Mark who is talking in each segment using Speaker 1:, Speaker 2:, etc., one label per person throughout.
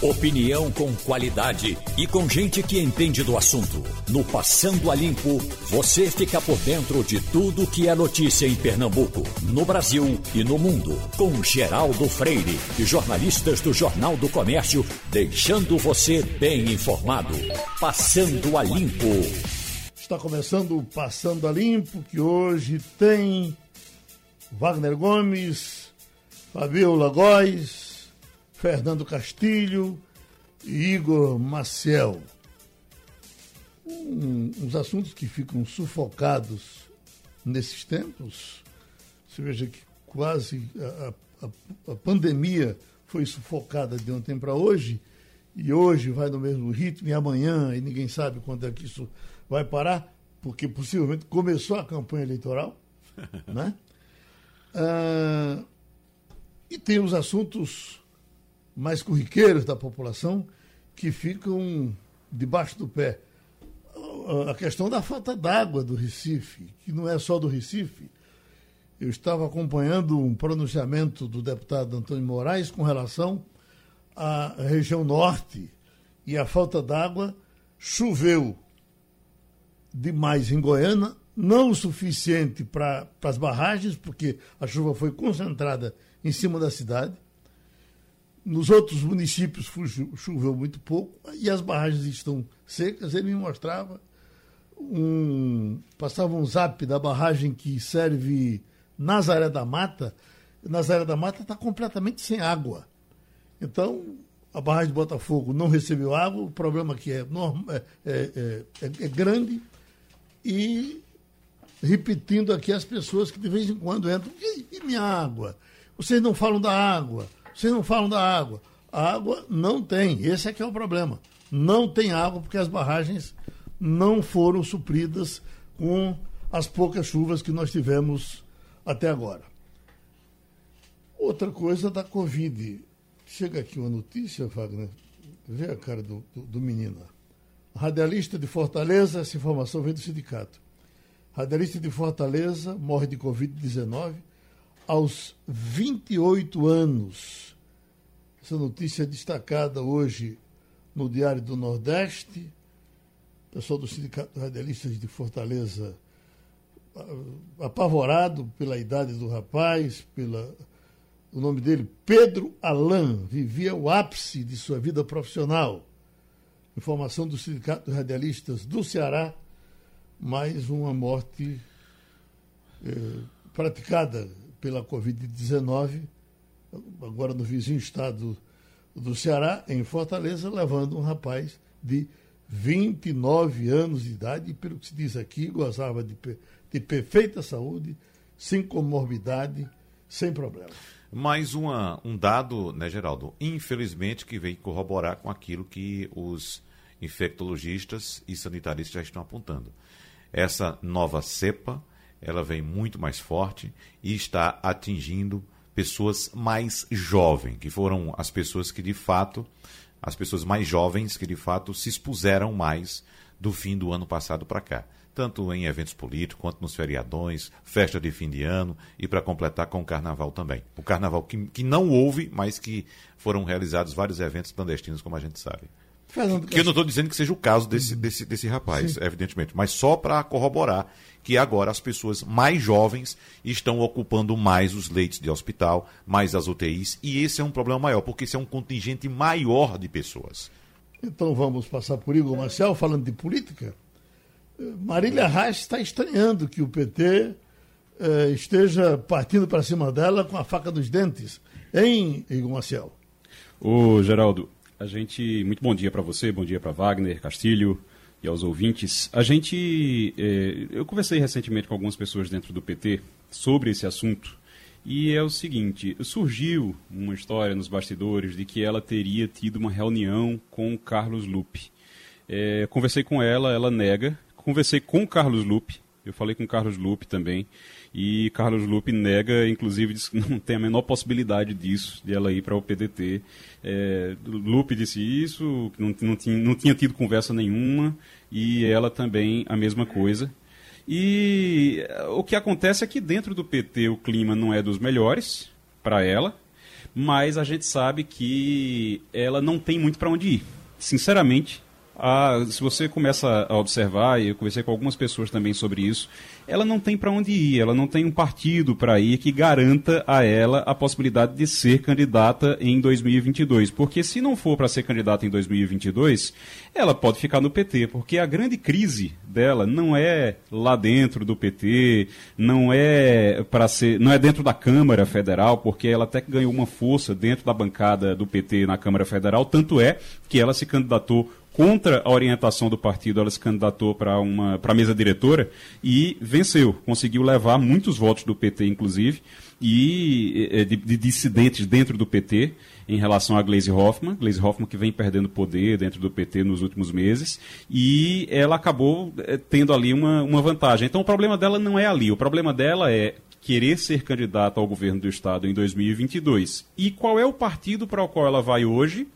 Speaker 1: Opinião com qualidade e com gente que entende do assunto. No Passando a Limpo, você fica por dentro de tudo que é notícia em Pernambuco, no Brasil e no mundo. Com Geraldo Freire e jornalistas do Jornal do Comércio, deixando você bem informado. Passando a Limpo.
Speaker 2: Está começando o Passando a Limpo, que hoje tem Wagner Gomes, Fabiola Góes. Fernando Castilho e Igor Maciel. Um, uns assuntos que ficam sufocados nesses tempos. Você veja que quase a, a, a pandemia foi sufocada de ontem para hoje e hoje vai no mesmo ritmo e amanhã e ninguém sabe quando é que isso vai parar, porque possivelmente começou a campanha eleitoral, né? Ah, e tem os assuntos mais corriqueiros da população que ficam debaixo do pé. A questão da falta d'água do Recife, que não é só do Recife. Eu estava acompanhando um pronunciamento do deputado Antônio Moraes com relação à região norte e a falta d'água. Choveu demais em Goiânia, não o suficiente para as barragens, porque a chuva foi concentrada em cima da cidade nos outros municípios choveu muito pouco e as barragens estão secas. Ele me mostrava um. Passava um zap da barragem que serve Nazaré da Mata. Nazaré da Mata está completamente sem água. Então, a barragem de Botafogo não recebeu água, o problema aqui é, é, é, é, é grande. E repetindo aqui as pessoas que de vez em quando entram, e, e minha água? Vocês não falam da água vocês não falam da água. A água não tem, esse é que é o problema. Não tem água porque as barragens não foram supridas com as poucas chuvas que nós tivemos até agora. Outra coisa da Covid. Chega aqui uma notícia, Wagner. Vê a cara do, do, do menino. Radialista de Fortaleza, essa informação vem do sindicato. Radialista de Fortaleza morre de Covid-19 aos 28 anos. Essa notícia é destacada hoje no Diário do Nordeste. O pessoal do Sindicato Radialistas de Fortaleza ah, apavorado pela idade do rapaz, pela o nome dele, Pedro Alain, vivia o ápice de sua vida profissional. Informação do Sindicato Radialistas do Ceará, mais uma morte eh, praticada pela Covid-19, agora no vizinho estado do Ceará, em Fortaleza, levando um rapaz de 29 anos de idade, pelo que se diz aqui, gozava de, de perfeita saúde, sem comorbidade, sem problema.
Speaker 3: Mais uma, um dado, né, Geraldo? Infelizmente, que vem corroborar com aquilo que os infectologistas e sanitaristas já estão apontando. Essa nova cepa ela vem muito mais forte e está atingindo pessoas mais jovens, que foram as pessoas que de fato, as pessoas mais jovens que de fato se expuseram mais do fim do ano passado para cá. Tanto em eventos políticos, quanto nos feriadões, festa de fim de ano e para completar com o carnaval também. O carnaval que, que não houve, mas que foram realizados vários eventos clandestinos, como a gente sabe. Fernando, que eu não estou dizendo que seja o caso desse, desse, desse rapaz, Sim. evidentemente, mas só para corroborar que agora as pessoas mais jovens estão ocupando mais os leitos de hospital, mais as UTIs, e esse é um problema maior, porque esse é um contingente maior de pessoas.
Speaker 2: Então vamos passar por Igor Marcel, falando de política. Marília Reis está estranhando que o PT eh, esteja partindo para cima dela com a faca dos dentes, hein, Igor Marcel?
Speaker 4: Ô, Geraldo, a gente. Muito bom dia para você, bom dia para Wagner, Castilho e aos ouvintes. A gente. É, eu conversei recentemente com algumas pessoas dentro do PT sobre esse assunto. E é o seguinte: surgiu uma história nos bastidores de que ela teria tido uma reunião com o Carlos Lupe. É, conversei com ela, ela nega. Conversei com o Carlos Lupe, eu falei com o Carlos Lupe também. E Carlos Lupe nega, inclusive, diz que não tem a menor possibilidade disso, de ela ir para o PDT. É, Lupe disse isso, não, não, tinha, não tinha tido conversa nenhuma, e ela também a mesma coisa. E o que acontece é que dentro do PT o clima não é dos melhores para ela, mas a gente sabe que ela não tem muito para onde ir. Sinceramente, a, se você começa a observar, e eu conversei com algumas pessoas também sobre isso, ela não tem para onde ir, ela não tem um partido para ir que garanta a ela a possibilidade de ser candidata em 2022. Porque se não for para ser candidata em 2022, ela pode ficar no PT, porque a grande crise dela não é lá dentro do PT, não é para ser, não é dentro da Câmara Federal, porque ela até ganhou uma força dentro da bancada do PT na Câmara Federal, tanto é que ela se candidatou contra a orientação do partido, ela se candidatou para uma para a mesa diretora e venceu, conseguiu levar muitos votos do PT, inclusive, e de, de dissidentes dentro do PT em relação a Gleisi Hoffmann, Gleisi Hoffmann que vem perdendo poder dentro do PT nos últimos meses, e ela acabou eh, tendo ali uma, uma vantagem. Então o problema dela não é ali, o problema dela é querer ser candidata ao governo do Estado em 2022. E qual é o partido para o qual ela vai hoje?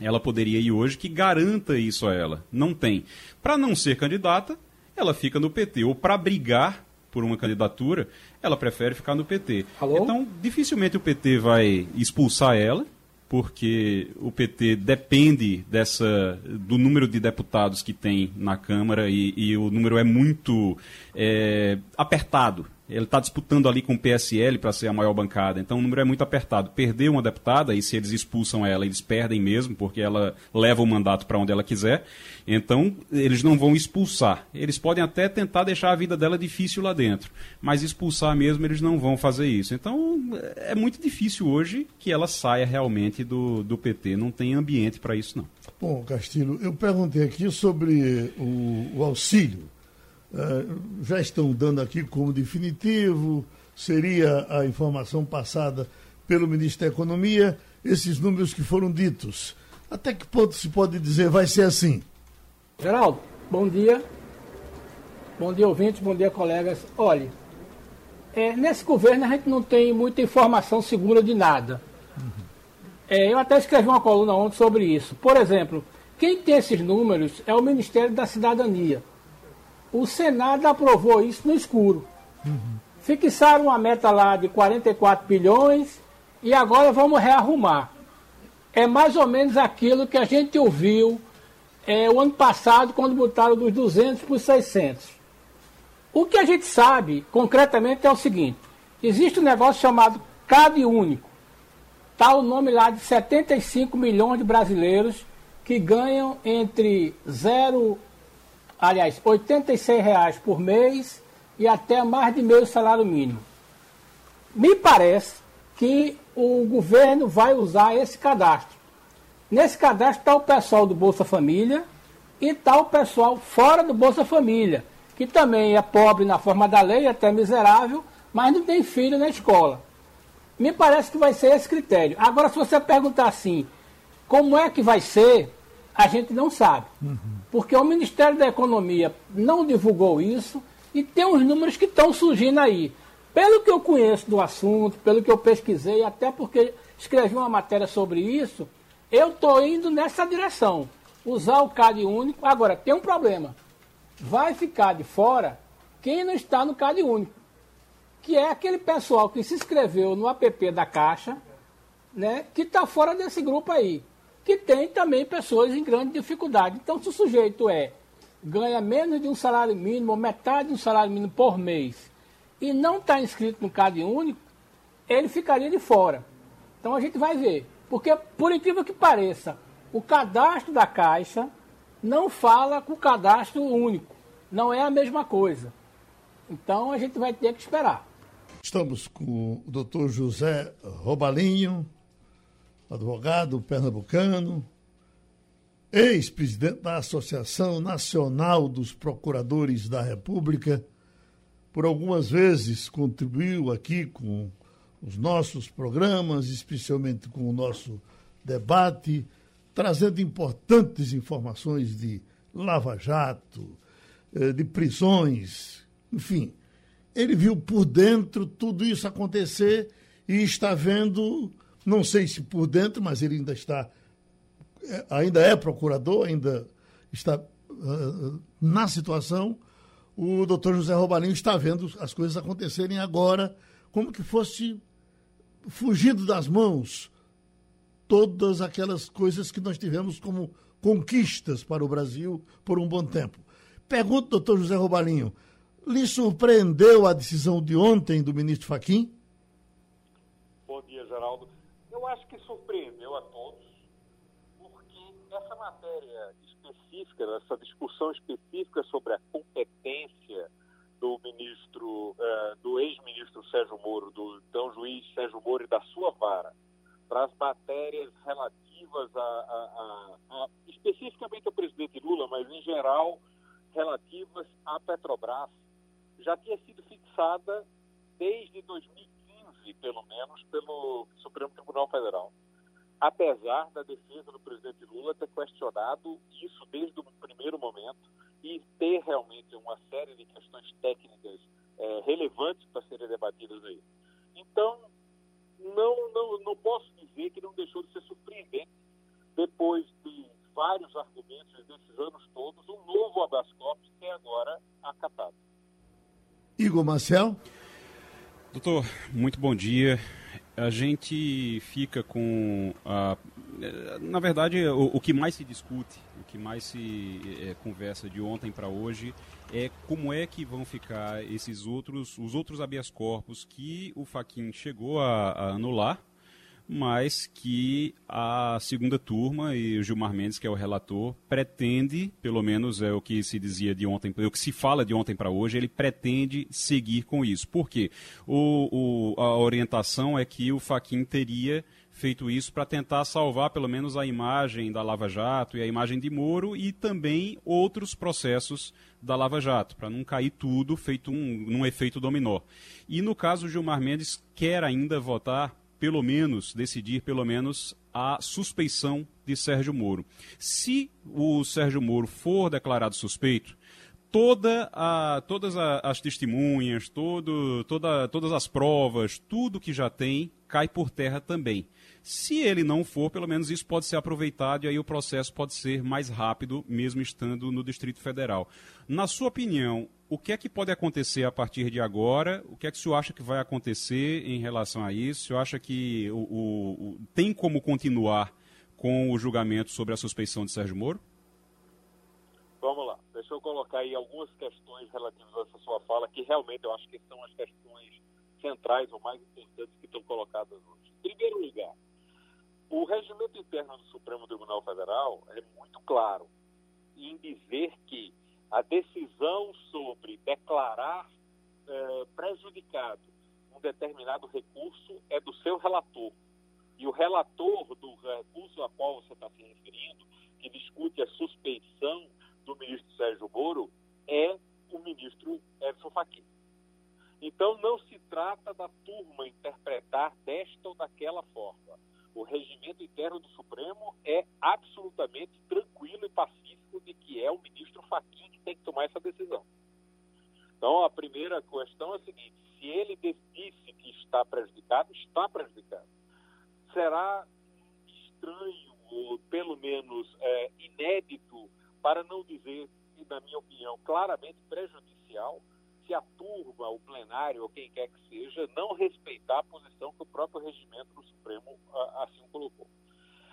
Speaker 4: Ela poderia ir hoje que garanta isso a ela. Não tem. Para não ser candidata, ela fica no PT. Ou para brigar por uma candidatura, ela prefere ficar no PT. Alô? Então, dificilmente o PT vai expulsar ela, porque o PT depende dessa do número de deputados que tem na Câmara e, e o número é muito é, apertado ele está disputando ali com o PSL para ser a maior bancada, então o número é muito apertado. Perder uma deputada, e se eles expulsam ela, eles perdem mesmo, porque ela leva o mandato para onde ela quiser. Então, eles não vão expulsar. Eles podem até tentar deixar a vida dela difícil lá dentro, mas expulsar mesmo, eles não vão fazer isso. Então, é muito difícil hoje que ela saia realmente do, do PT. Não tem ambiente para isso, não.
Speaker 2: Bom, Castilho, eu perguntei aqui sobre o, o auxílio já estão dando aqui como definitivo, seria a informação passada pelo ministro da Economia, esses números que foram ditos. Até que ponto se pode dizer vai ser assim?
Speaker 5: Geraldo, bom dia. Bom dia, ouvintes, bom dia, colegas. Olha, é, nesse governo a gente não tem muita informação segura de nada. Uhum. É, eu até escrevi uma coluna ontem sobre isso. Por exemplo, quem tem esses números é o Ministério da Cidadania. O Senado aprovou isso no escuro. Uhum. Fixaram uma meta lá de 44 bilhões e agora vamos rearrumar. É mais ou menos aquilo que a gente ouviu é, o ano passado, quando botaram dos 200 para os 600. O que a gente sabe, concretamente, é o seguinte: existe um negócio chamado CAD único. Está o nome lá de 75 milhões de brasileiros que ganham entre 0 aliás, R$ 86 por mês e até mais de meio salário mínimo. Me parece que o governo vai usar esse cadastro. Nesse cadastro está o pessoal do Bolsa Família e está o pessoal fora do Bolsa Família, que também é pobre na forma da lei, até miserável, mas não tem filho na escola. Me parece que vai ser esse critério. Agora, se você perguntar assim, como é que vai ser, a gente não sabe. Uhum. Porque o Ministério da Economia não divulgou isso e tem uns números que estão surgindo aí. Pelo que eu conheço do assunto, pelo que eu pesquisei, até porque escrevi uma matéria sobre isso, eu estou indo nessa direção. Usar o CAD único. Agora, tem um problema. Vai ficar de fora quem não está no CAD único. Que é aquele pessoal que se inscreveu no app da Caixa, né, que está fora desse grupo aí que tem também pessoas em grande dificuldade. Então, se o sujeito é ganha menos de um salário mínimo, ou metade de um salário mínimo por mês, e não está inscrito no CAD único, ele ficaria de fora. Então a gente vai ver. Porque, por incrível que pareça, o cadastro da Caixa não fala com o cadastro único. Não é a mesma coisa. Então a gente vai ter que esperar.
Speaker 2: Estamos com o doutor José Robalinho, advogado pernambucano, ex-presidente da Associação Nacional dos Procuradores da República, por algumas vezes contribuiu aqui com os nossos programas, especialmente com o nosso debate, trazendo importantes informações de lava-jato, eh, de prisões, enfim. Ele viu por dentro tudo isso acontecer e está vendo não sei se por dentro, mas ele ainda está, é, ainda é procurador, ainda está uh, na situação. O doutor José Robalinho está vendo as coisas acontecerem agora, como que fosse fugido das mãos todas aquelas coisas que nós tivemos como conquistas para o Brasil por um bom tempo. Pergunto, doutor José Robalinho, lhe surpreendeu a decisão de ontem do ministro Faquim?
Speaker 6: Bom dia, Geraldo. Eu acho que surpreendeu a todos, porque essa matéria específica, essa discussão específica sobre a competência do ministro, uh, do ex-ministro Sérgio Moro, do então juiz Sérgio Moro e da sua vara, para as matérias relativas a, a, a, a, especificamente ao presidente Lula, mas em geral relativas à Petrobras, já tinha sido fixada desde 2015, pelo menos, pelo Supremo Tribunal Federal. Apesar da defesa do presidente Lula ter questionado isso desde o primeiro momento e ter realmente uma série de questões técnicas é, relevantes para serem debatidas aí. Então, não, não, não posso dizer que não deixou de ser surpreendente, depois de vários argumentos desses anos todos, um novo habeas que é agora acatado.
Speaker 2: Igor Marcel.
Speaker 4: Doutor, muito bom dia. A gente fica com. A, na verdade, o, o, que mais se discute, o que mais se é, conversa de ontem para hoje é como é que vão ficar esses outros, os outros habeas corpus que o Faquin chegou a, a anular mas que a segunda turma e o Gilmar Mendes, que é o relator, pretende, pelo menos é o que se dizia de ontem, é o que se fala de ontem para hoje, ele pretende seguir com isso. Por quê? O, o, a orientação é que o Faquin teria feito isso para tentar salvar pelo menos a imagem da Lava Jato e a imagem de Moro e também outros processos da Lava Jato, para não cair tudo feito um, num efeito dominó. E no caso, Gilmar Mendes quer ainda votar pelo menos, decidir pelo menos a suspeição de Sérgio Moro. Se o Sérgio Moro for declarado suspeito, toda a, todas a, as testemunhas, todo, toda, todas as provas, tudo que já tem, cai por terra também. Se ele não for, pelo menos isso pode ser aproveitado e aí o processo pode ser mais rápido, mesmo estando no Distrito Federal. Na sua opinião, o que é que pode acontecer a partir de agora? O que é que o senhor acha que vai acontecer em relação a isso? O senhor acha que o, o, o, tem como continuar com o julgamento sobre a suspeição de Sérgio Moro?
Speaker 6: Vamos lá. Deixa eu colocar aí algumas questões relativas a essa sua fala, que realmente eu acho que são as questões centrais ou mais importantes que estão colocadas hoje. Em primeiro lugar, o regimento interno do Supremo Tribunal Federal é muito claro em dizer que a decisão sobre declarar eh, prejudicado um determinado recurso é do seu relator. E o relator do recurso a qual você está se referindo, que discute a suspeição do ministro Sérgio Moro, é o ministro Edson Fachin. Então não se trata da turma interpretar desta ou daquela forma. O regimento interno do Supremo é absolutamente tranquilo e pacífico de que é o ministro Fachin que tem que tomar essa decisão. Então a primeira questão é a seguinte: se ele disse que está prejudicado, está prejudicado. Será estranho ou pelo menos é, inédito, para não dizer, na minha opinião, claramente prejudicial se a turma, o plenário ou quem quer que seja, não respeitar a posição que o próprio regimento do Supremo assim colocou.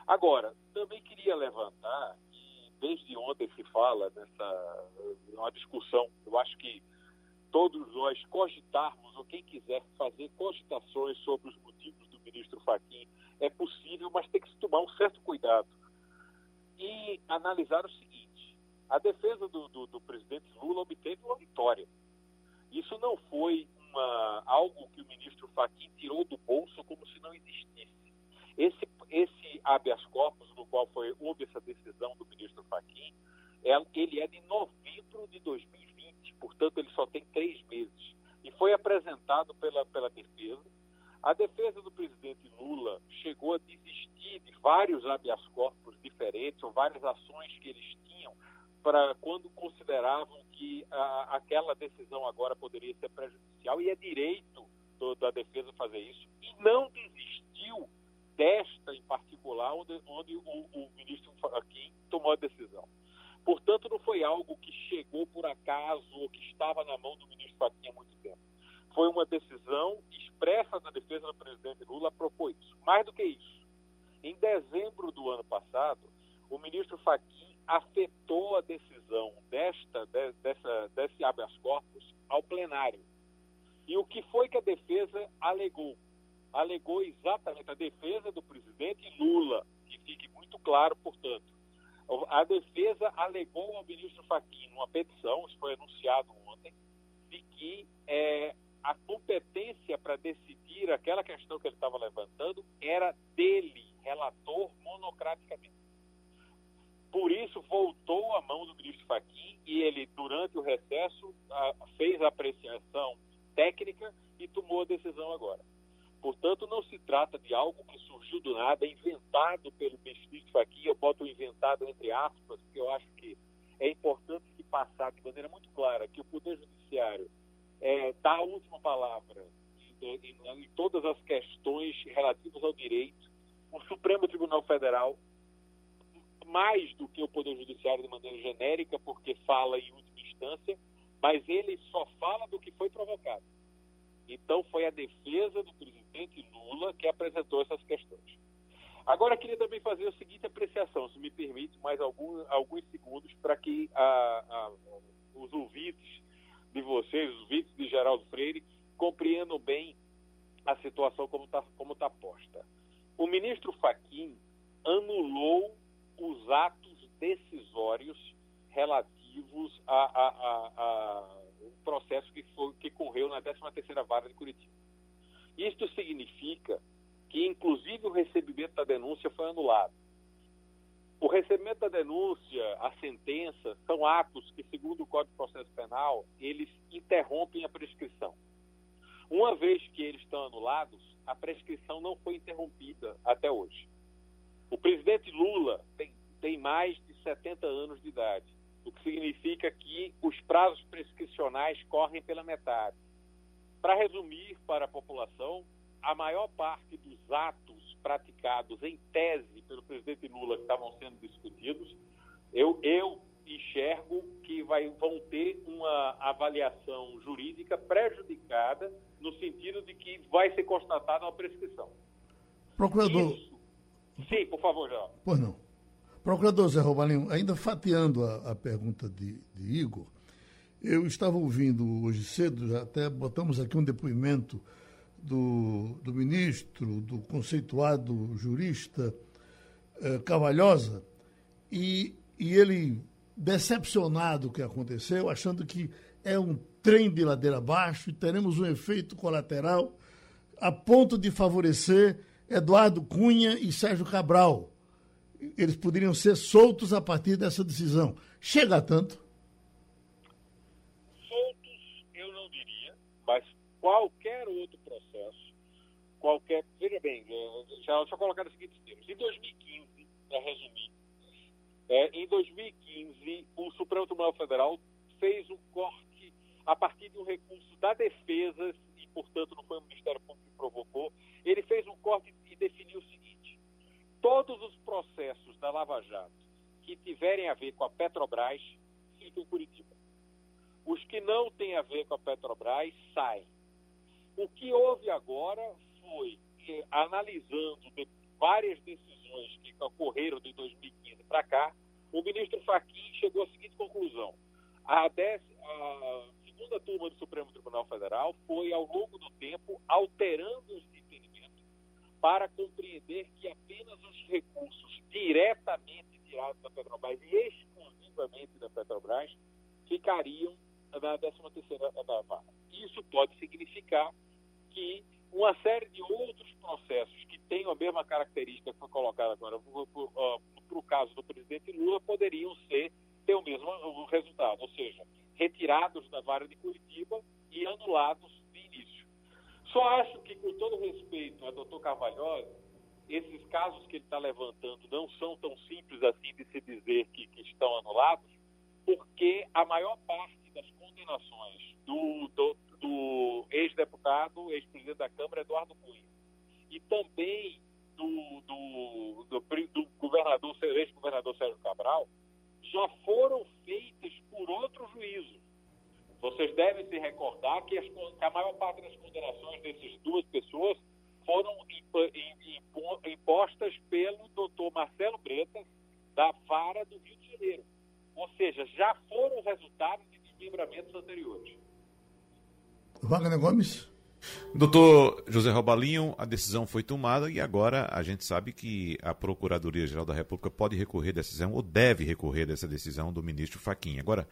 Speaker 6: Agora, também queria levantar, e desde ontem se fala nessa uma discussão, eu acho que todos nós cogitarmos, ou quem quiser fazer cogitações sobre os motivos do ministro Fachin, é possível, mas tem que se tomar um certo cuidado. E analisar o seguinte: a defesa do, do, do presidente Lula obteve uma vitória. Isso não foi uma, algo que o ministro Fachin tirou do bolso como se não existisse. Esse, esse habeas corpus, no qual foi, houve essa decisão do ministro Fachin, é, ele é de novembro de 2020, portanto ele só tem três meses. E foi apresentado pela, pela defesa. A defesa do presidente Lula chegou a desistir de vários habeas corpus diferentes, ou várias ações que eles tinham para quando consideravam que a, aquela decisão agora poderia ser prejudicial e é direito do, da defesa fazer isso e não desistiu desta em particular onde, onde o, o, ministro Fachin tomou a decisão. Portanto, não foi algo que chegou por acaso ou que estava na mão do ministro Fachin há muito tempo. Foi uma decisão expressa da defesa do presidente Lula a propor isso. Mais do que isso, em dezembro ministro Fachin afetou a decisão desta, de, dessa, desse habeas corpus ao plenário. E o que foi que a defesa alegou? Alegou exatamente a defesa do presidente Lula, que fique muito claro, portanto. A defesa alegou ao ministro Fachin, numa petição, isso foi anunciado ontem, de que é, a competência para decidir aquela questão que ele estava levantando era dele, relator, monocraticamente. Por isso, voltou à mão do ministro Fachin e ele, durante o recesso, fez a apreciação técnica e tomou a decisão agora. Portanto, não se trata de algo que surgiu do nada, inventado pelo ministro Fachin. Eu boto inventado entre aspas, porque eu acho que é importante se passar de maneira muito clara que o Poder Judiciário é, dá a última palavra em, em, em todas as questões relativas ao direito. O Supremo Tribunal Federal mais do que o Poder Judiciário de maneira genérica, porque fala em última instância, mas ele só fala do que foi provocado. Então, foi a defesa do presidente Lula que apresentou essas questões. Agora, queria também fazer a seguinte apreciação, se me permite, mais algum, alguns segundos, para que a, a, os ouvintes de vocês, os ouvintes de Geraldo Freire, compreendam bem a situação como está como tá posta. O ministro Faquim anulou os atos decisórios relativos a, a, a, processo que, foi, que correu na 13ª Vara de Curitiba. Isto significa que, inclusive, o recebimento da denúncia foi anulado. O recebimento da denúncia, a sentença, são atos que, segundo o Código de Processo Penal, eles interrompem a prescrição. Uma vez que eles estão anulados, a prescrição não foi interrompida até hoje. O presidente Lula tem, tem mais de 70 anos de idade, significa que os prazos prescricionais correm pela metade. Para resumir para a população, a maior parte dos atos praticados em tese pelo presidente Lula que estavam sendo discutidos, eu, eu enxergo que vai, vão ter uma avaliação jurídica prejudicada no sentido de que vai ser constatada uma prescrição.
Speaker 2: Procurador, Isso
Speaker 6: Sim, por favor, João.
Speaker 2: Pois não. Procurador Zé Robalinho, ainda fatiando a, a pergunta de, de, Igor, eu estava ouvindo hoje cedo, até botamos aqui um depoimento do, do ministro, do conceituado jurista eh, Cavalhosa, e, e ele, decepcionado o que aconteceu, achando que é um trem de ladeira abaixo e teremos um efeito colateral a ponto de favorecer Eduardo Cunha e Sérgio Cabral. Eles poderiam ser soltos a partir dessa decisão. Chega a tanto?
Speaker 6: Soltos, eu não diria, mas qualquer outro processo, qualquer. Veja bem, já, deixa eu colocar nos seguintes termos. Em 2015, para resumir, é, em 2015, o Supremo Tribunal Federal fez um corte a partir de um recurso da defesa, e portanto não foi o Ministério Público que provocou, ele fez um corte e definiu o seguinte: todos os processos da Lava Jato que tiverem a ver com a Petrobras ficam em Curitiba. Os que não têm a ver com a Petrobras saem. O que houve agora foi que, analisando de várias decisões que ocorreram de 2015 para cá, o ministro Fachin chegou à seguinte conclusão: a, dez, a segunda turma do Supremo Tribunal Federal foi, ao longo do tempo, alterando os para compreender que apenas os recursos diretamente tirados da Petrobras e exclusivamente da Petrobras ficariam na 13ª vara. Isso pode significar que uma série de outros processos que tenham a mesma característica que foi colocada agora para o caso do presidente Lula poderiam ser ter o mesmo resultado, ou seja, retirados da vara de Curitiba e anulados de início. Só acho que, com todo respeito a doutor Carvalhosa, esses casos que ele está levantando não são tão simples assim de se dizer que, que estão anulados, porque a maior parte das condenações do, do, do ex-deputado, ex-presidente da Câmara, Eduardo Cunha, e também do, do, do, do governador, ex-governador Sérgio Cabral, já foram feitas por outro juízo. Vocês devem se recordar que, as, que a maior parte das condenações dessas duas pessoas foram impostas pelo doutor Marcelo Bretas, da, vara do Rio de Janeiro. Ou seja, já foram resultados de desmembramentos anteriores.
Speaker 2: Wagner Gomes.
Speaker 3: Doutor José Robalinho, a decisão foi tomada e agora a gente sabe que a Procuradoria-Geral da República pode recorrer dessa decisão ou deve recorrer dessa decisão do ministro Faquim. Agora,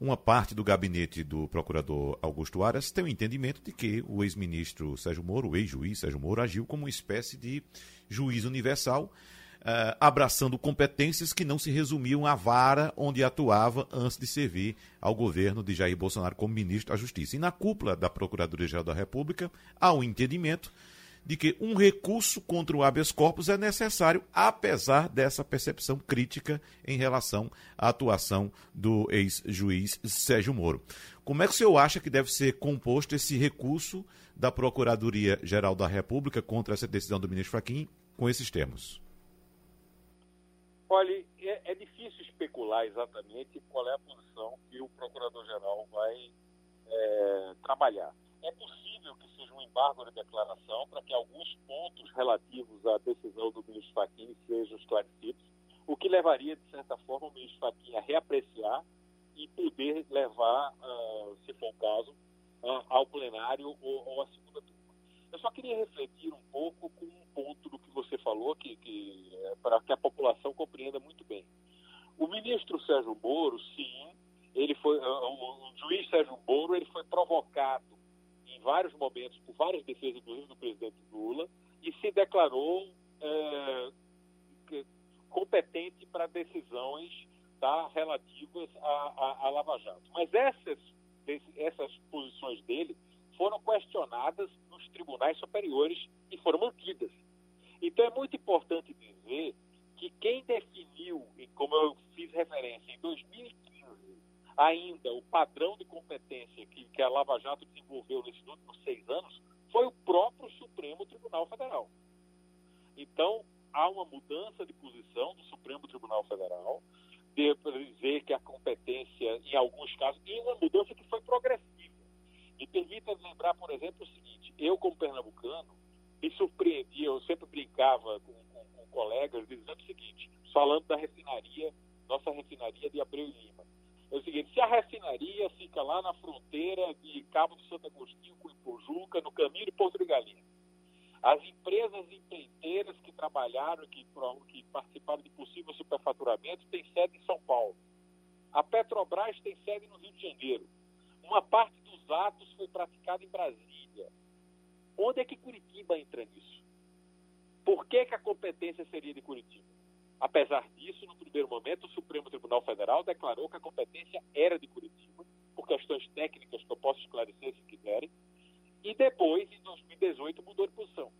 Speaker 3: uma parte do gabinete do procurador Augusto Aras tem o entendimento de que o ex-ministro Sérgio Moro, o ex-juiz Sérgio Moro, agiu como uma espécie de juiz universal uh, abraçando competências que não se resumiam à vara onde atuava antes de servir ao governo de Jair Bolsonaro como ministro da Justiça. E na cúpula da Procuradoria-Geral da República há um entendimento de que um recurso contra o habeas corpus é necessário, apesar dessa percepção crítica em relação à atuação do ex-juiz Sérgio Moro. Como é que o senhor acha que deve ser composto esse recurso da Procuradoria-Geral da República contra essa decisão do ministro Fachin com esses termos?
Speaker 6: Olha, é, é, difícil especular exatamente qual é a posição que o Procurador-Geral vai é, trabalhar. É possível que seja um embargo de declaração para que alguns pontos relativos à decisão do ministro Fachin sejam esclarecidos, o que levaria, de certa forma, o ministro Fachin a reapreciar e poder levar, uh, se for o caso, uh, ao plenário ou, ou à segunda turma. Eu só queria refletir um pouco com um ponto do que você falou, que, que é, para que a população compreenda muito bem. O ministro Sérgio Moro, sim, ele foi, o, o juiz Sérgio Moro, ele foi provocado vários momentos por várias defesas, inclusive do presidente Lula, e se declarou é, competente para decisões tá, relativas à, Lava Jato. Mas essas, essas posições dele foram questionadas nos tribunais superiores e foram mantidas. Então é muito importante dizer que quem definiu, como eu fiz referência, em 2015, ainda o padrão de competência que, que a Lava Jato desenvolveu nesses últimos seis anos foi o próprio Supremo Tribunal Federal. Então, há uma mudança de posição do Supremo Tribunal Federal, de dizer que a competência, em alguns casos, e uma mudança que foi progressiva me permita lembrar, por exemplo, o seguinte: eu, como pernambucano, me surpreendia, eu sempre brincava com, com, com colegas, dizendo o seguinte, falando da refinaria, nossa refinaria de Abreu e Lima. É o seguinte, se a refinaria fica lá na fronteira de Cabo do Santo Agostinho com Ipojuca, no caminho de Porto de Galinha, as empresas empreiteiras que trabalharam, que, que participaram de possível superfaturamento, têm sede em São Paulo. A Petrobras tem sede no Rio de Janeiro. Uma parte dos atos foi praticada em Brasília. Onde é que Curitiba entra nisso? Por que, que a competência seria de Curitiba? Apesar disso, no primeiro momento, o Supremo Tribunal Federal declarou que a competência era de Curitiba, por questões técnicas que eu posso esclarecer se quiserem, e depois, em 2018, mudou de posição.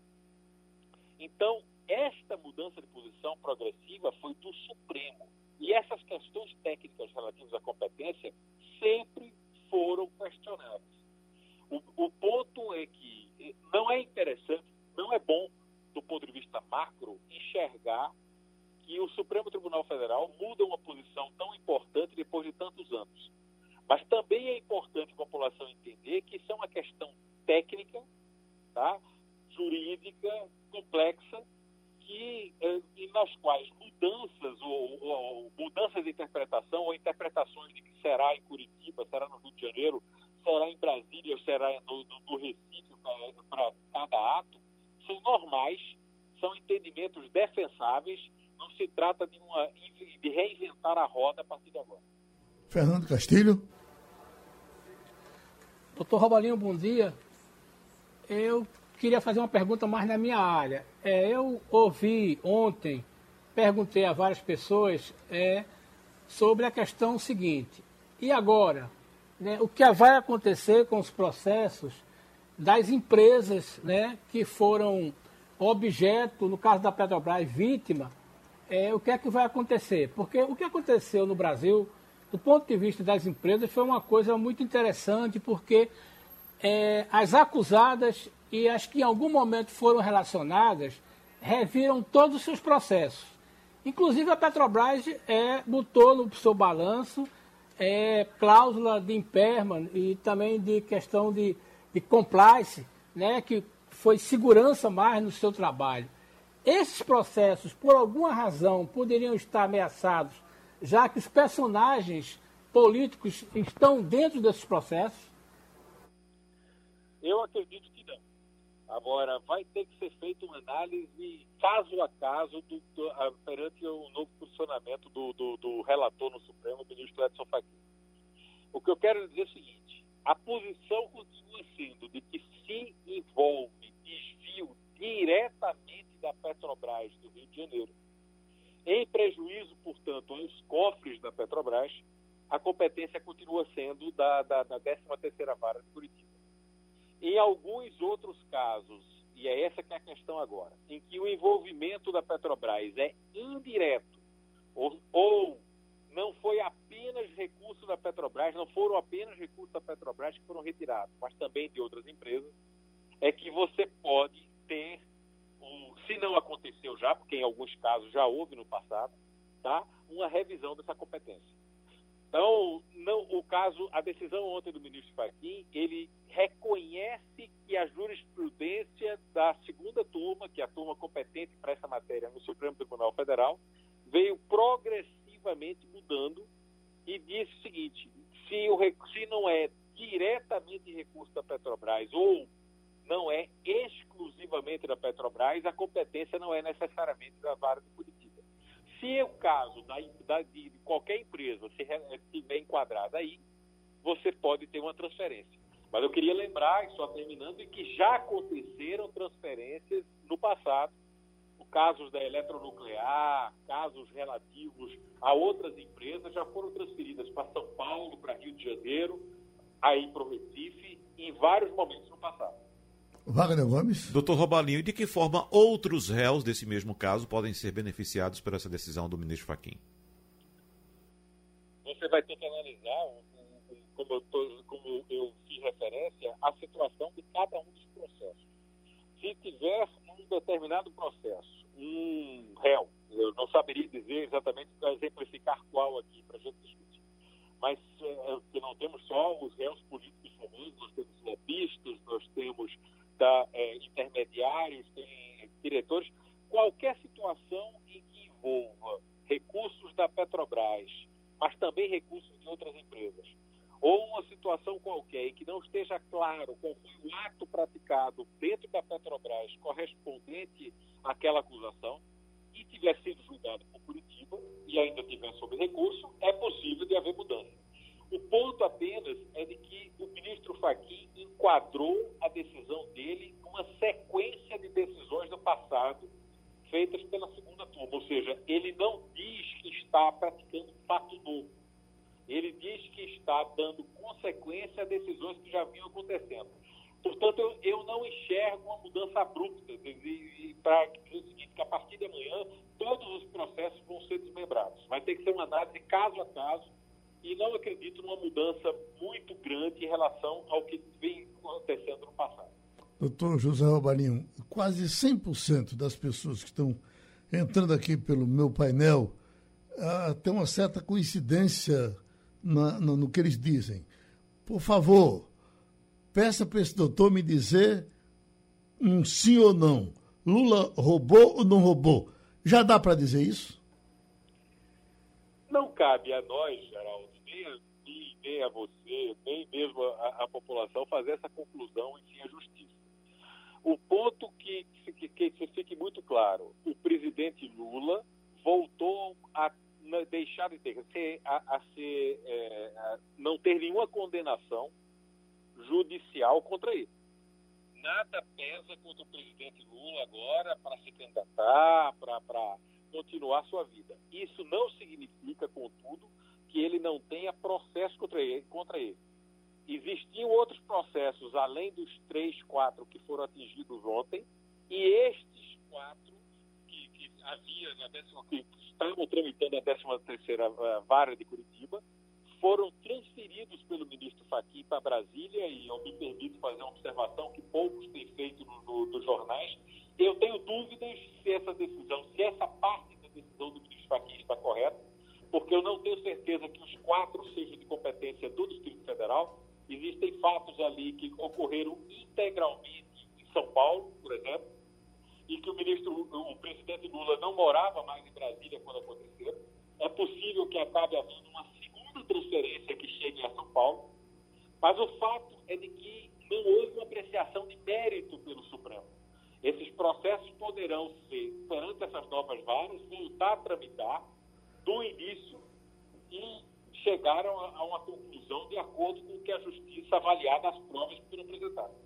Speaker 6: Então, esta mudança de posição progressiva foi do Supremo. E essas questões técnicas relativas à competência sempre foram questionados. O, o ponto é que eh, não é interessante, não é bom, do ponto de vista macro, enxergar que o Supremo Tribunal Federal muda uma posição tão importante depois de tantos anos. Mas também é importante a população entender que isso é uma questão técnica, tá? jurídica, complexa, que, eh, nas quais mudanças ou, ou, mudanças de interpretação ou interpretações de que será em Curitiba, será no Rio de Janeiro, será em Brasília será no, no, no Recife para cada ato, são normais, são entendimentos defensáveis, não se trata de, uma, de reinventar a roda a partir de agora.
Speaker 2: Fernando Castilho.
Speaker 5: Doutor Robalinho, bom dia. Eu queria fazer uma pergunta mais na minha área. É, eu ouvi ontem, perguntei a várias pessoas é, sobre a questão seguinte: e agora? Né, o que vai acontecer com os processos das empresas né, que foram objeto, no caso da Petrobras, vítima? É, o que é que vai acontecer? Porque o que aconteceu no Brasil, do ponto de vista das empresas, foi uma coisa muito interessante, porque é, as acusadas e as que em algum momento foram relacionadas reviram todos os seus processos. Inclusive a Petrobras é, botou no seu balanço é, cláusula de impairment e também de questão de, de compliance, né, que foi segurança mais no seu trabalho. Esses processos, por alguma razão, poderiam estar ameaçados já que os personagens políticos estão dentro desses processos?
Speaker 6: Eu acredito que não. Agora, vai ter que ser feita uma análise caso a caso do, do, perante o novo posicionamento do, do, relator no Supremo, o ministro Edson Fachin. O que eu quero dizer é o seguinte: a posição continua sendo de que se envolve desvio diretamente da Petrobras do Rio de Janeiro, em prejuízo, portanto, aos cofres da Petrobras, a competência continua sendo da, da, da 13ª Vara de Curitiba. Em alguns outros casos, e é essa que é a questão agora, em que o envolvimento da Petrobras é indireto ou, ou não foi apenas recursos da Petrobras, não foram apenas recursos da Petrobras que foram retirados, mas também de outras empresas, é que você pode ter, se não aconteceu já, porque em alguns casos já houve no passado, tá, uma revisão dessa competência. Então, não, o caso, a decisão ontem do ministro Fachin, ele reconhece que a jurisprudência da segunda turma, que é a turma competente para essa matéria no Supremo Tribunal Federal, veio progressivamente mudando e disse o seguinte: se, o, se não é diretamente recurso da Petrobras ou não é exclusivamente da Petrobras, a competência não é necessariamente da vara de Curitiba. Se o caso da, da, de qualquer empresa se estiver enquadrada aí, você pode ter uma transferência. Mas eu queria lembrar, só terminando, que já aconteceram transferências no passado, casos da eletronuclear, casos relativos a outras empresas, já foram transferidas para São Paulo, para Rio de Janeiro, aí para o Recife, em vários momentos no passado.
Speaker 2: Wagner Gomes.
Speaker 3: Doutor Robalinho, de que forma outros réus desse mesmo caso podem ser beneficiados por essa decisão do ministro Faquim?
Speaker 6: Você vai ter que analisar, como eu, tô, como eu fiz referência, a situação de cada um dos processos. Se tiver um determinado processo, um réu, eu não saberia dizer exatamente para exemplificar qual aqui, para a gente discutir, mas é, que não temos só os réus políticos famosos, nós temos lobistas, nós temos da, é, intermediários, tem diretores, qualquer situação em que envolva recursos da Petrobras, mas também recursos de outras empresas, ou uma situação qualquer em que não esteja claro qual foi o ato praticado dentro da Petrobras correspondente àquela acusação, e tiver sido julgado por Curitiba e ainda tiver sob recurso, é possível de haver mudança. O ponto apenas é de que o ministro Fachin enquadrou a decisão dele numa sequência de decisões do passado feitas pela segunda turma, ou seja, ele não diz que está praticando fato novo. Ele diz que está dando consequência a decisões que já vinham acontecendo. Portanto, eu, eu não enxergo uma mudança abrupta para dizer o seguinte, que a partir de amanhã todos os processos vão ser desmembrados. Vai ter que ser uma análise caso a caso e não acredito numa mudança muito grande em relação ao que vem acontecendo no passado.
Speaker 2: Doutor José Robalinho, quase 100% das pessoas que estão entrando aqui pelo meu painel ah, uma certa coincidência na, no, no que eles dizem. Por favor, peça para esse doutor me dizer um sim ou não. Lula roubou ou não roubou? Já dá para dizer isso?
Speaker 6: Cabe a nós, Geraldo, nem a mim, nem a você, nem mesmo a, a população fazer essa conclusão em sim a justiça. O ponto que, que, que, que fique muito claro, o presidente Lula voltou a deixar de ter, a, a ser, é, a não ter nenhuma condenação judicial contra ele. Nada pesa contra o presidente Lula agora para se candidatar, para continuar sua vida. Isso não significa, contudo, que ele não tenha processo contra ele. Contra ele. Existiam outros processos, além dos três, quatro que foram atingidos ontem, e estes quatro que, que havia na décima, que estavam tramitando a 13 terceira eh, vara de Curitiba, foram transferidos pelo ministro Fachin para Brasília, e eu me permito fazer uma observação que poucos têm feito nos no, jornais, eu tenho dúvidas se essa decisão, se essa parte da decisão do ministro Fachin está correta, porque eu não tenho certeza que os quatro sejam de competência do Distrito Federal. Existem fatos ali que ocorreram integralmente em São Paulo, por exemplo, e que o ministro, o presidente Lula não morava mais em Brasília quando aconteceram. é possível que acabe havendo uma segunda transferência que chegue a São Paulo, mas o fato é de que não houve uma apreciação de mérito pelo Supremo. Esses processos poderão ser, perante essas novas varas, voltar a tramitar do início e chegaram a, uma conclusão de acordo com o que a Justiça avaliar das provas que foram apresentadas.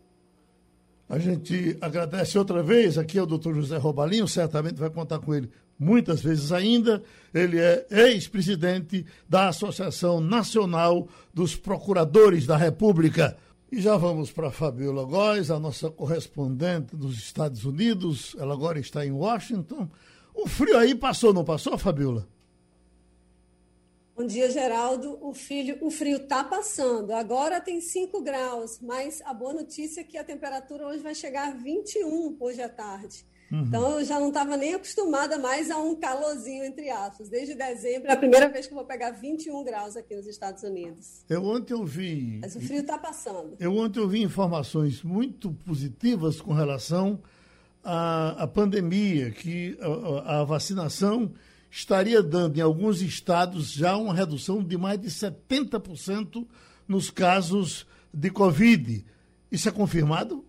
Speaker 2: A gente agradece outra vez aqui ao doutor José Robalinho, certamente vai contar com ele muitas vezes ainda. Ele é ex-presidente da Associação Nacional dos Procuradores da República. E já vamos para Fabiola Góes, a nossa correspondente dos Estados Unidos. Ela agora está em Washington. O frio aí passou, não passou, Fabiola?
Speaker 7: Bom dia, Geraldo. O, filho, o frio está passando. Agora tem 5 graus, mas a boa notícia é que a temperatura hoje vai chegar a 21 hoje à tarde. Uhum. Então, eu já não estava nem acostumada mais a um calorzinho, entre aspas. Desde dezembro, é a primeira vez que eu vou pegar 21 graus aqui nos Estados Unidos.
Speaker 2: Eu ontem ouvi.
Speaker 7: Mas o frio está passando.
Speaker 2: Eu ontem ouvi informações muito positivas com relação à, à pandemia, que a, a vacinação estaria dando em alguns estados já uma redução de mais de 70% nos casos de Covid. Isso é confirmado?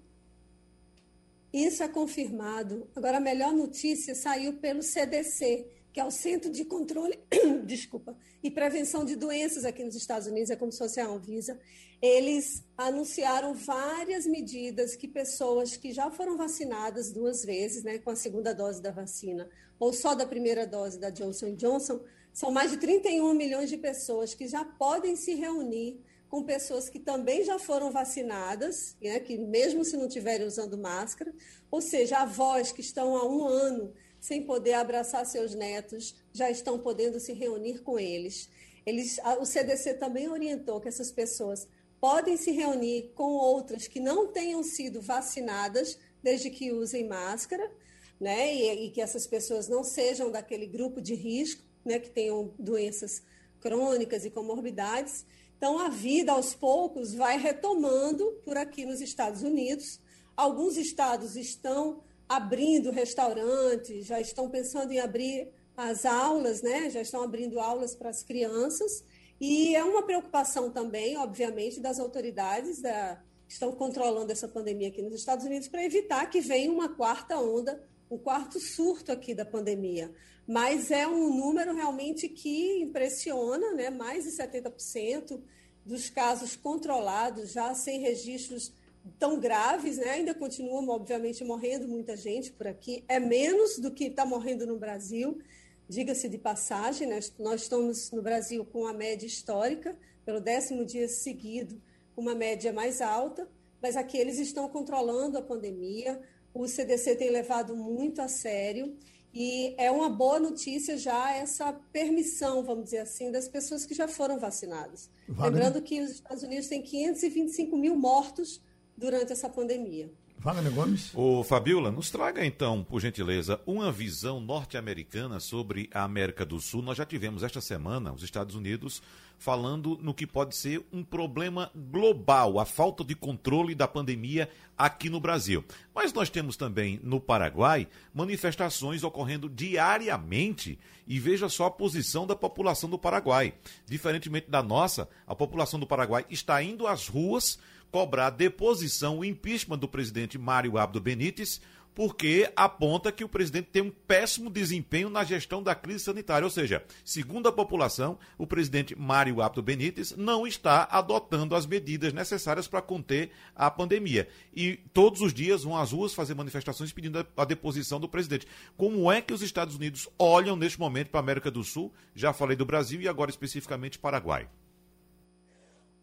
Speaker 7: Isso é confirmado. Agora, a melhor notícia saiu pelo CDC, que é o Centro de Controle desculpa, e Prevenção de Doenças aqui nos Estados Unidos, é como se fosse a Anvisa. Eles anunciaram várias medidas que pessoas que já foram vacinadas duas vezes, né, com a segunda dose da vacina, ou só da primeira dose da Johnson Johnson, são mais de 31 milhões de pessoas que já podem se reunir com pessoas que também já foram vacinadas, né, que mesmo se não estiverem usando máscara, ou seja, avós que estão há um ano sem poder abraçar seus netos, já estão podendo se reunir com eles. eles o CDC também orientou que essas pessoas podem se reunir com outras que não tenham sido vacinadas, desde que usem máscara, né, e, e que essas pessoas não sejam daquele grupo de risco, né, que tenham doenças crônicas e comorbidades. Então, a vida, aos poucos, vai retomando por aqui nos Estados Unidos. Alguns estados estão abrindo restaurantes, já estão pensando em abrir as aulas, né? já estão abrindo aulas para as crianças. E é uma preocupação também, obviamente, das autoridades da, que estão controlando essa pandemia aqui nos Estados Unidos para evitar que venha uma quarta onda, um quarto surto aqui da pandemia mas é um número realmente que impressiona, né? mais de 70% dos casos controlados, já sem registros tão graves, né? ainda continuam, obviamente, morrendo muita gente por aqui, é menos do que está morrendo no Brasil, diga-se de passagem, né? nós estamos no Brasil com a média histórica, pelo décimo dia seguido, uma média mais alta, mas aqui eles estão controlando a pandemia, o CDC tem levado muito a sério, e é uma boa notícia já essa permissão, vamos dizer assim, das pessoas que já foram vacinadas. Lembrando que os Estados Unidos têm 525 mil mortos durante essa pandemia.
Speaker 2: Wagner Gomes.
Speaker 3: O Fabiola, nos traga então, por gentileza, uma visão norte-americana sobre a América do Sul. Nós já tivemos esta semana os Estados Unidos falando no que pode ser um problema global, a falta de controle da pandemia aqui no Brasil. Mas nós temos também no Paraguai manifestações ocorrendo diariamente e veja só a posição da população do Paraguai. Diferentemente da nossa, a população do Paraguai está indo às ruas cobrar deposição, o impeachment do presidente Mário Abdo Benítez, porque aponta que o presidente tem um péssimo desempenho na gestão da crise sanitária. Ou seja, segundo a população, o presidente Mário Abdo Benítez não está adotando as medidas necessárias para conter a pandemia. E todos os dias vão às ruas fazer manifestações pedindo a deposição do presidente. Como é que os Estados Unidos olham neste momento para a América do Sul? Já falei do Brasil e agora especificamente Paraguai.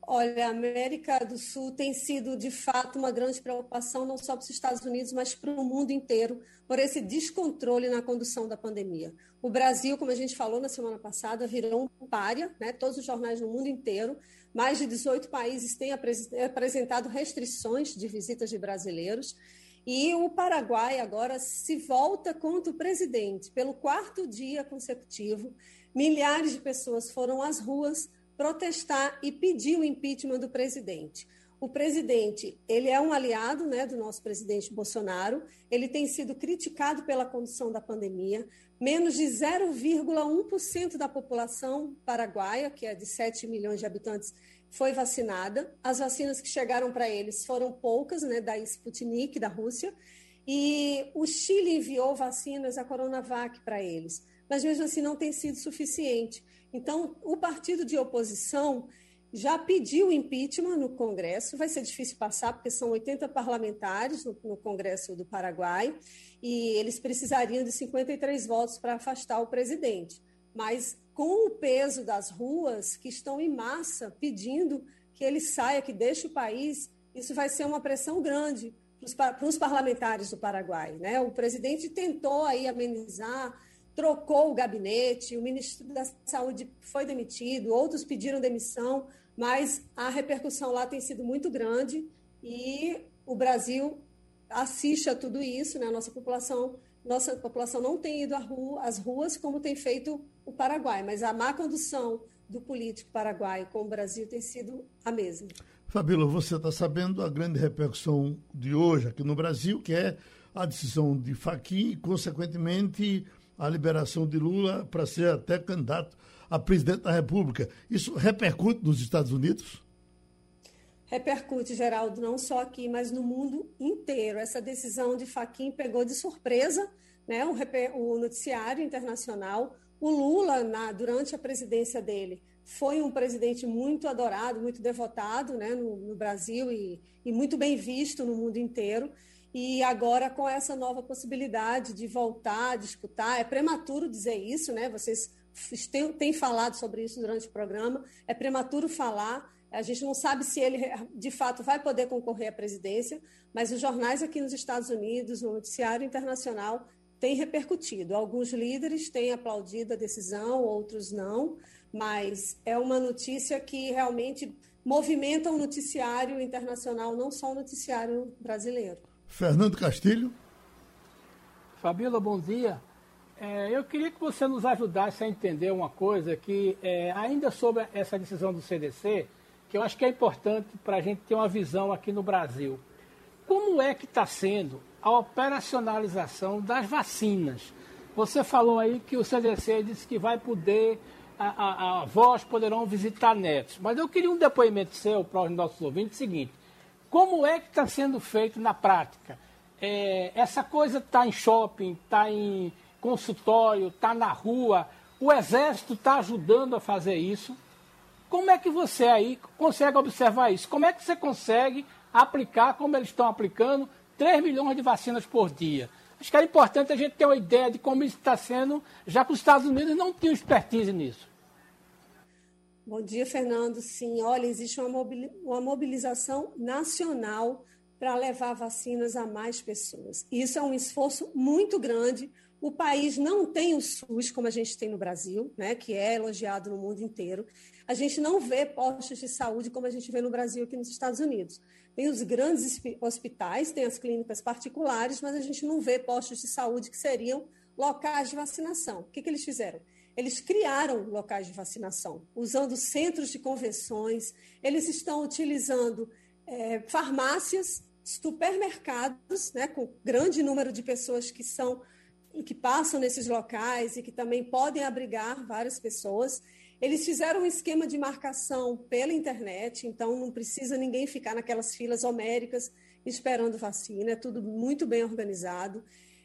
Speaker 7: Olha, a América do Sul tem sido, de fato, uma grande preocupação, não só para os Estados Unidos, mas para o mundo inteiro, por esse descontrole na condução da pandemia. O Brasil, como a gente falou na semana passada, virou um párea, né? todos os jornais no mundo inteiro. Mais de 18 países têm apresentado restrições de visitas de brasileiros. E o Paraguai agora se volta contra o presidente. Pelo quarto dia consecutivo, milhares de pessoas foram às ruas protestar e pedir o impeachment do presidente. o presidente, ele é um aliado né, do nosso presidente Bolsonaro, ele tem sido criticado pela condução da pandemia, menos de 0,1% da população paraguaia, que é de 7 milhões de habitantes, foi vacinada. As vacinas que chegaram para eles foram poucas, né, da Sputnik, da Rússia, e o Chile enviou vacinas, a Coronavac, para eles, mas mesmo assim não tem sido suficiente. Então, o partido de oposição já pediu impeachment no Congresso. Vai ser difícil passar, porque são 80 parlamentares no, no, Congresso do Paraguai e eles precisariam de 53 votos para afastar o presidente. Mas com o peso das ruas que estão em massa pedindo que ele saia, que deixe o país, isso vai ser uma pressão grande para os parlamentares do Paraguai. Né? O presidente tentou aí amenizar trocou o gabinete, o ministro da Saúde foi demitido, outros pediram demissão, mas a repercussão lá tem sido muito grande e o Brasil assiste a tudo isso, né? A nossa população, nossa população não tem ido rua, às ruas como tem feito o Paraguai, mas a má condução do político paraguaio com o Brasil tem sido a mesma.
Speaker 2: Fabíola, você está sabendo a grande repercussão de hoje aqui no Brasil, que é a decisão de Fachin e, consequentemente, a liberação de Lula para ser até candidato a presidente da República. Isso repercute nos Estados Unidos?
Speaker 7: Repercute, Geraldo, não só aqui, mas no mundo inteiro. Essa decisão de Faquim pegou de surpresa né, o, o noticiário internacional. O Lula, na, durante a presidência dele, foi um presidente muito adorado, muito devotado né, no, no Brasil e, e muito bem visto no mundo inteiro. E agora, com essa nova possibilidade de voltar a disputar, é prematuro dizer isso, né? Vocês têm, têm falado sobre isso durante o programa, é prematuro falar. A gente não sabe se ele de fato vai poder concorrer à presidência, mas os jornais aqui nos Estados Unidos, no noticiário internacional, têm repercutido. Alguns líderes têm aplaudido a decisão, outros não, mas é uma notícia que realmente movimenta o noticiário internacional, não só o noticiário brasileiro.
Speaker 2: Fernando Castilho.
Speaker 5: Fabíola, bom dia. É, eu queria que você nos ajudasse a entender uma coisa que, é, ainda sobre essa decisão do CDC, que eu acho que é importante para a gente ter uma visão aqui no Brasil. Como é que está sendo a operacionalização das vacinas? Você falou aí que o CDC disse que vai poder, a, a, a avós poderão visitar netos, mas eu queria um depoimento seu para os nossos ouvintes, seguinte, como é que está sendo feito na prática? É, essa coisa está em shopping, está em consultório, está na rua, o Exército está ajudando a fazer isso. Como é que você aí consegue observar isso? Como é que você consegue aplicar, como eles estão aplicando, 3 milhões de vacinas por dia? Acho que é importante a gente ter uma ideia de como isso está sendo, já que os Estados Unidos não tinham expertise nisso.
Speaker 7: Bom dia, Fernando. Sim, olha, existe uma mobilização nacional para levar vacinas a mais pessoas. Isso é um esforço muito grande. O país não tem o SUS como a gente tem no Brasil, né, que é elogiado no mundo inteiro. A gente não vê postos de saúde como a gente vê no Brasil aqui nos Estados Unidos. Tem os grandes hospitais, tem as clínicas particulares, mas a gente não vê postos de saúde que seriam locais de vacinação. O que, que eles fizeram? Eles criaram locais de vacinação, usando centros de convenções, eles estão utilizando é, farmácias, supermercados, né, com grande número de pessoas que são que passam nesses locais e que também podem abrigar várias pessoas. Eles fizeram um esquema de marcação pela internet, então não precisa ninguém ficar naquelas filas homéricas esperando vacina, é tudo muito bem organizado.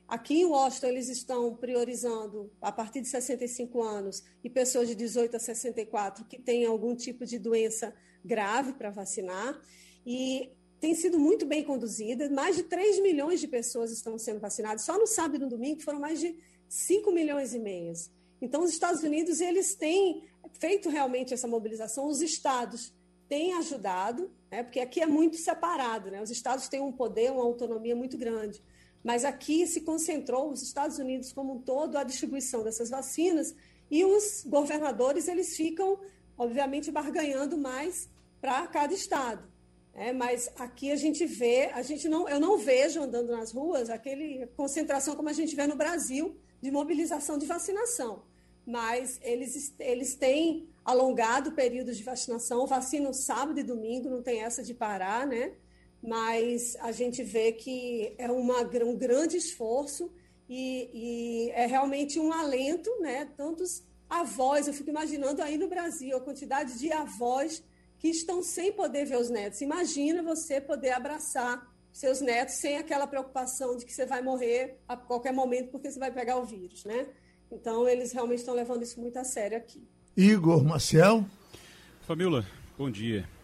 Speaker 7: Aqui em Washington, eles estão priorizando a partir de 65 anos e pessoas de 18 a 64 que têm algum tipo de doença grave para vacinar. E tem sido muito bem conduzida. Mais de 3 milhões de pessoas estão sendo vacinadas. Só no sábado e no domingo foram mais de 5 milhões e meias. Então, os Estados Unidos eles têm feito realmente essa mobilização. Os estados têm ajudado, né? porque aqui é muito separado. Né? Os estados têm um poder, uma autonomia muito grande. Mas aqui se concentrou, os Estados Unidos como um todo, a distribuição dessas vacinas e os governadores eles ficam, obviamente, barganhando mais para cada estado. É, mas aqui a gente vê, a gente não, eu não vejo andando nas ruas aquele concentração como a gente vê no Brasil de mobilização de vacinação. mas eles, eles têm alongado períodos de vacinação, vacinam sábado e domingo, não tem essa de parar, né? Mas a gente vê que é uma, um grande esforço e, e é realmente um alento, né? Tantos avós, eu fico imaginando aí no Brasil a quantidade de avós que estão sem poder ver os netos. Imagina você poder abraçar seus netos sem aquela preocupação de que você vai morrer a qualquer momento porque você vai pegar o vírus, né? Então, eles realmente estão levando isso muito a sério aqui.
Speaker 2: Igor Maciel.
Speaker 4: Fabiola, bom dia.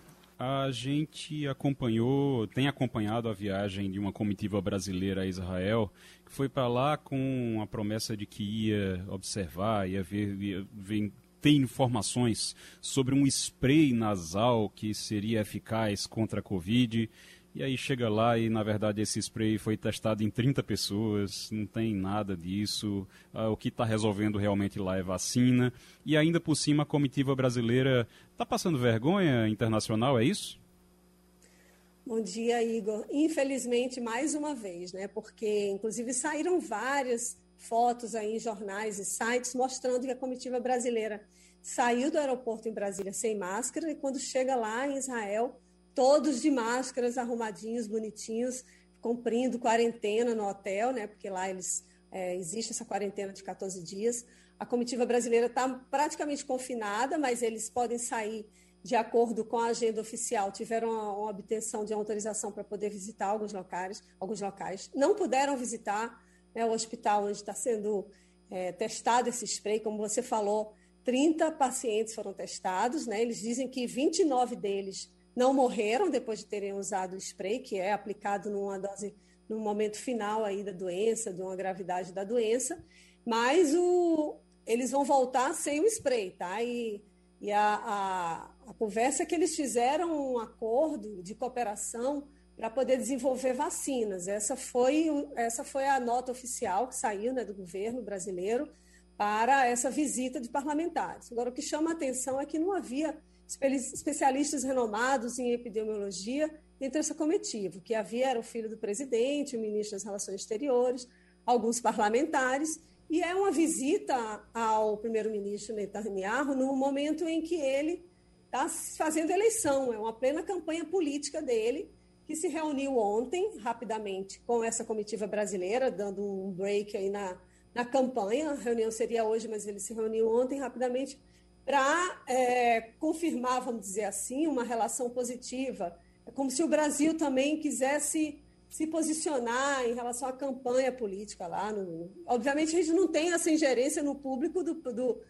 Speaker 4: A gente acompanhou, tem acompanhado a viagem de uma comitiva brasileira a Israel, que foi para lá com a promessa de que ia observar, ia ver, ia ver ter informações sobre um spray nasal que seria eficaz contra a Covid. E aí chega lá e, na verdade, esse spray foi testado em 30 pessoas, não tem nada disso. Ah, o que está resolvendo realmente lá é vacina. E ainda por cima, a comitiva brasileira está passando vergonha internacional, é isso?
Speaker 7: Bom dia, Igor. Infelizmente, mais uma vez, né? Porque, inclusive, saíram várias fotos aí em jornais e sites mostrando que a comitiva brasileira saiu do aeroporto em Brasília sem máscara e quando chega lá em Israel todos de máscaras, arrumadinhos, bonitinhos, cumprindo quarentena no hotel, né? Porque lá eles é, existe essa quarentena de 14 dias. A comitiva brasileira está praticamente confinada, mas eles podem sair de acordo com a agenda oficial. Tiveram uma, uma obtenção de autorização para poder visitar alguns locais, alguns locais. Não puderam visitar né, o hospital onde está sendo é, testado esse spray, como você falou. 30 pacientes foram testados, né? Eles dizem que 29 deles não morreram depois de terem usado o spray, que é aplicado numa dose no momento final aí da doença, de uma gravidade da doença, mas o, eles vão voltar sem o spray, tá? E, e a, a, a conversa é que eles fizeram um acordo de cooperação para poder desenvolver vacinas. Essa foi, essa foi a nota oficial que saiu né, do governo brasileiro para essa visita de parlamentares. Agora, o que chama a atenção é que não havia especialistas renomados em epidemiologia entre essa comitiva. Que havia era o filho do presidente, o ministro das Relações Exteriores, alguns parlamentares, e é uma visita ao primeiro-ministro Netanyahu no momento em que ele está fazendo eleição, é uma plena campanha política dele, que se reuniu ontem, rapidamente, com essa comitiva brasileira, dando um break aí na, na campanha. A reunião seria hoje, mas ele se reuniu ontem, rapidamente, para é, confirmar, vamos dizer assim, uma relação positiva. É como se o Brasil também quisesse se posicionar em relação à campanha política lá. No... Obviamente, a gente não tem essa ingerência no público do, do,